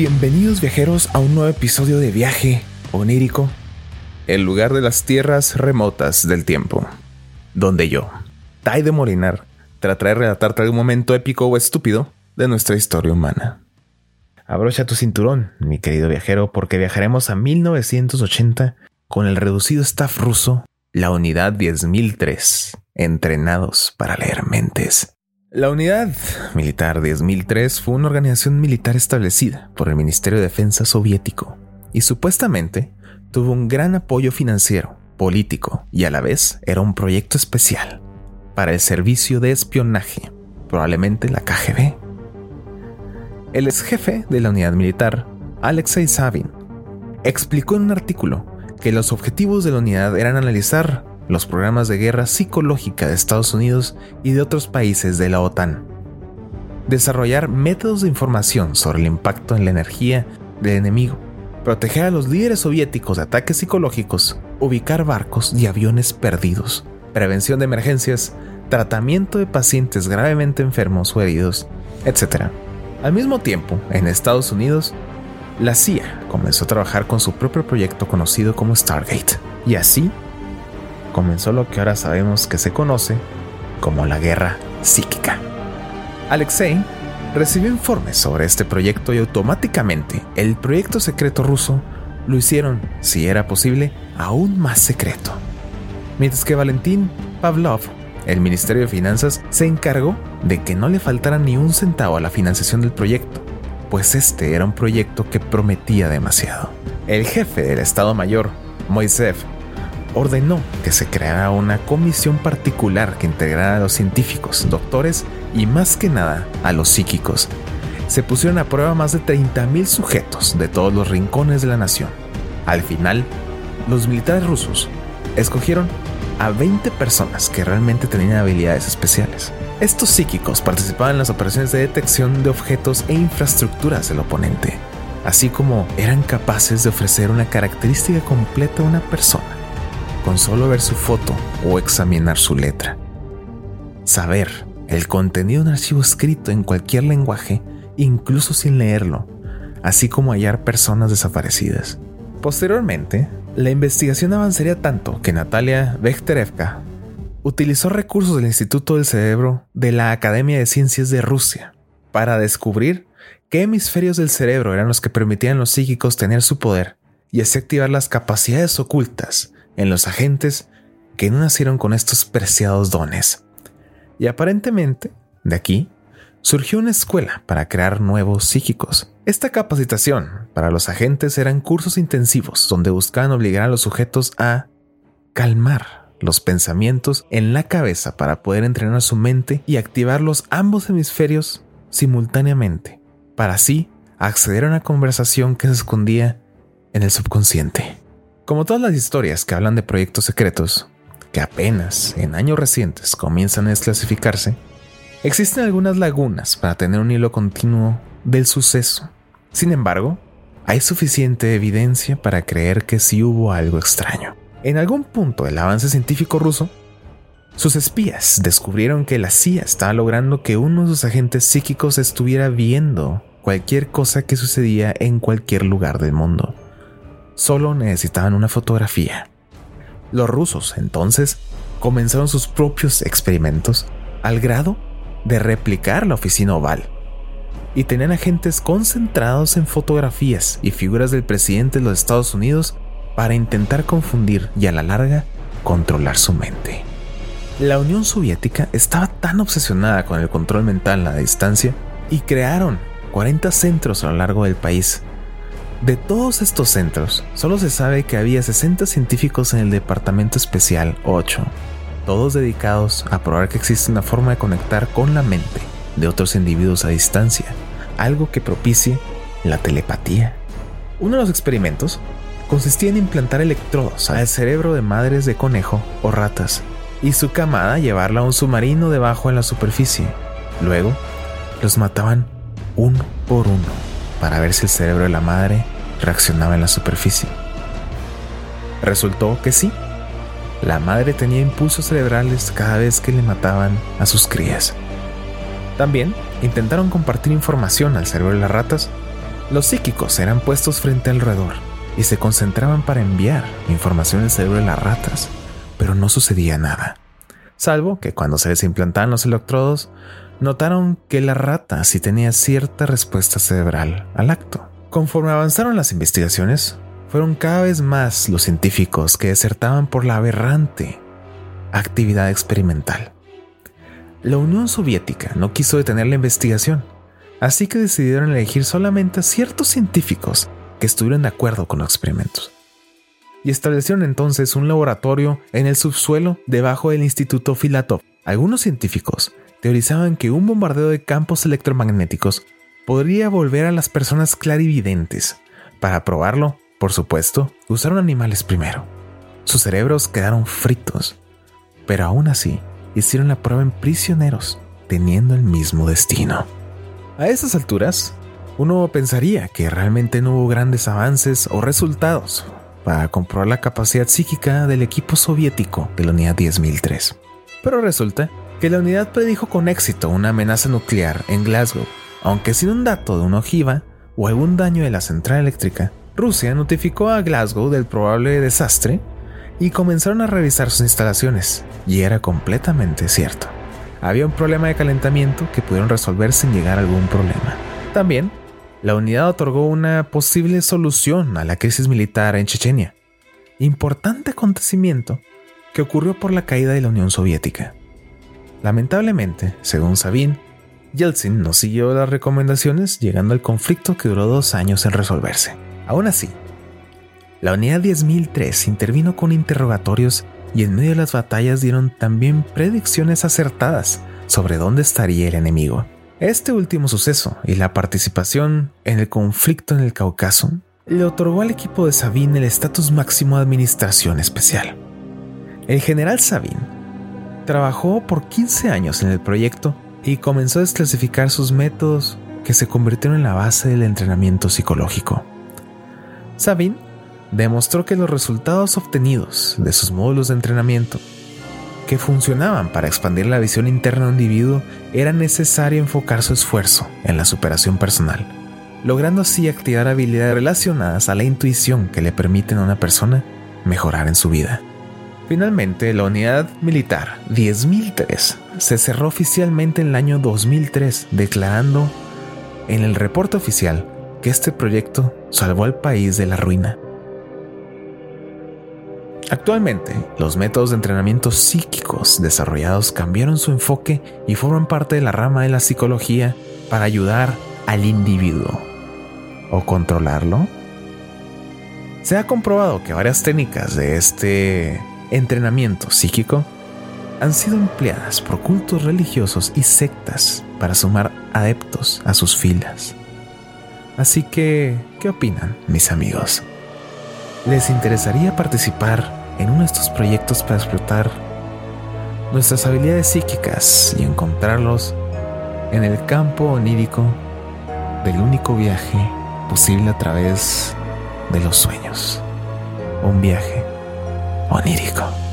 Bienvenidos viajeros a un nuevo episodio de Viaje Onírico, el lugar de las tierras remotas del tiempo, donde yo, Tai de Molinar, trataré de relatarte algún momento épico o estúpido de nuestra historia humana. Abrocha tu cinturón, mi querido viajero, porque viajaremos a 1980 con el reducido staff ruso, la Unidad 10003, entrenados para leer mentes. La Unidad Militar 10003 fue una organización militar establecida por el Ministerio de Defensa soviético y supuestamente tuvo un gran apoyo financiero, político y a la vez era un proyecto especial para el servicio de espionaje, probablemente la KGB. El ex jefe de la unidad militar, Alexei Sabin, explicó en un artículo que los objetivos de la unidad eran analizar los programas de guerra psicológica de Estados Unidos y de otros países de la OTAN. Desarrollar métodos de información sobre el impacto en la energía del enemigo. Proteger a los líderes soviéticos de ataques psicológicos. Ubicar barcos y aviones perdidos. Prevención de emergencias. Tratamiento de pacientes gravemente enfermos o heridos, etc. Al mismo tiempo, en Estados Unidos, la CIA comenzó a trabajar con su propio proyecto conocido como Stargate. Y así comenzó lo que ahora sabemos que se conoce como la guerra psíquica. Alexei recibió informes sobre este proyecto y automáticamente el proyecto secreto ruso lo hicieron, si era posible, aún más secreto. Mientras que Valentín Pavlov, el Ministerio de Finanzas, se encargó de que no le faltara ni un centavo a la financiación del proyecto, pues este era un proyecto que prometía demasiado. El jefe del Estado Mayor, Moisev ordenó que se creara una comisión particular que integrara a los científicos, doctores y más que nada a los psíquicos. Se pusieron a prueba más de 30.000 sujetos de todos los rincones de la nación. Al final, los militares rusos escogieron a 20 personas que realmente tenían habilidades especiales. Estos psíquicos participaban en las operaciones de detección de objetos e infraestructuras del oponente, así como eran capaces de ofrecer una característica completa a una persona con solo ver su foto o examinar su letra. Saber el contenido de un archivo escrito en cualquier lenguaje, incluso sin leerlo, así como hallar personas desaparecidas. Posteriormente, la investigación avanzaría tanto que Natalia Bekterevka utilizó recursos del Instituto del Cerebro de la Academia de Ciencias de Rusia para descubrir qué hemisferios del cerebro eran los que permitían a los psíquicos tener su poder y así activar las capacidades ocultas en los agentes que no nacieron con estos preciados dones. Y aparentemente, de aquí, surgió una escuela para crear nuevos psíquicos. Esta capacitación para los agentes eran cursos intensivos donde buscaban obligar a los sujetos a calmar los pensamientos en la cabeza para poder entrenar su mente y activar los ambos hemisferios simultáneamente, para así acceder a una conversación que se escondía en el subconsciente. Como todas las historias que hablan de proyectos secretos, que apenas en años recientes comienzan a desclasificarse, existen algunas lagunas para tener un hilo continuo del suceso. Sin embargo, hay suficiente evidencia para creer que sí hubo algo extraño. En algún punto del avance científico ruso, sus espías descubrieron que la CIA estaba logrando que uno de sus agentes psíquicos estuviera viendo cualquier cosa que sucedía en cualquier lugar del mundo solo necesitaban una fotografía. Los rusos entonces comenzaron sus propios experimentos al grado de replicar la oficina oval y tenían agentes concentrados en fotografías y figuras del presidente de los Estados Unidos para intentar confundir y a la larga controlar su mente. La Unión Soviética estaba tan obsesionada con el control mental a la distancia y crearon 40 centros a lo largo del país de todos estos centros, solo se sabe que había 60 científicos en el Departamento Especial 8, todos dedicados a probar que existe una forma de conectar con la mente de otros individuos a distancia, algo que propicie la telepatía. Uno de los experimentos consistía en implantar electrodos al cerebro de madres de conejo o ratas y su camada llevarla a un submarino debajo en la superficie. Luego, los mataban uno por uno para ver si el cerebro de la madre reaccionaba en la superficie. Resultó que sí. La madre tenía impulsos cerebrales cada vez que le mataban a sus crías. También intentaron compartir información al cerebro de las ratas Los psíquicos eran puestos frente al roedor y se concentraban para enviar información al cerebro de las ratas, pero no sucedía nada. Salvo que cuando se les implantaban los electrodos, notaron que la rata sí tenía cierta respuesta cerebral al acto. Conforme avanzaron las investigaciones, fueron cada vez más los científicos que desertaban por la aberrante actividad experimental. La Unión Soviética no quiso detener la investigación, así que decidieron elegir solamente a ciertos científicos que estuvieran de acuerdo con los experimentos. Y establecieron entonces un laboratorio en el subsuelo debajo del Instituto Filatov. Algunos científicos teorizaban que un bombardeo de campos electromagnéticos podría volver a las personas clarividentes. Para probarlo, por supuesto, usaron animales primero. Sus cerebros quedaron fritos, pero aún así hicieron la prueba en prisioneros, teniendo el mismo destino. A esas alturas, uno pensaría que realmente no hubo grandes avances o resultados para comprobar la capacidad psíquica del equipo soviético de la Unidad 10003. Pero resulta que la unidad predijo con éxito una amenaza nuclear en Glasgow, aunque sin un dato de una ojiva o algún daño de la central eléctrica. Rusia notificó a Glasgow del probable desastre y comenzaron a revisar sus instalaciones, y era completamente cierto. Había un problema de calentamiento que pudieron resolver sin llegar a algún problema. También, la unidad otorgó una posible solución a la crisis militar en Chechenia, importante acontecimiento que ocurrió por la caída de la Unión Soviética. Lamentablemente, según Sabine, Yeltsin no siguió las recomendaciones, llegando al conflicto que duró dos años en resolverse. Aún así, la unidad 10.003 intervino con interrogatorios y en medio de las batallas dieron también predicciones acertadas sobre dónde estaría el enemigo. Este último suceso y la participación en el conflicto en el Cáucaso le otorgó al equipo de Sabine el estatus máximo de administración especial. El general Sabine Trabajó por 15 años en el proyecto y comenzó a desclasificar sus métodos que se convirtieron en la base del entrenamiento psicológico. Sabine demostró que los resultados obtenidos de sus módulos de entrenamiento que funcionaban para expandir la visión interna de un individuo, era necesario enfocar su esfuerzo en la superación personal, logrando así activar habilidades relacionadas a la intuición que le permiten a una persona mejorar en su vida. Finalmente, la unidad militar 10.003 se cerró oficialmente en el año 2003, declarando en el reporte oficial que este proyecto salvó al país de la ruina. Actualmente, los métodos de entrenamiento psíquicos desarrollados cambiaron su enfoque y forman parte de la rama de la psicología para ayudar al individuo o controlarlo. Se ha comprobado que varias técnicas de este entrenamiento psíquico han sido empleadas por cultos religiosos y sectas para sumar adeptos a sus filas. Así que, ¿qué opinan, mis amigos? ¿Les interesaría participar en uno de estos proyectos para explotar nuestras habilidades psíquicas y encontrarlos en el campo onírico del único viaje posible a través de los sueños? Un viaje onírico.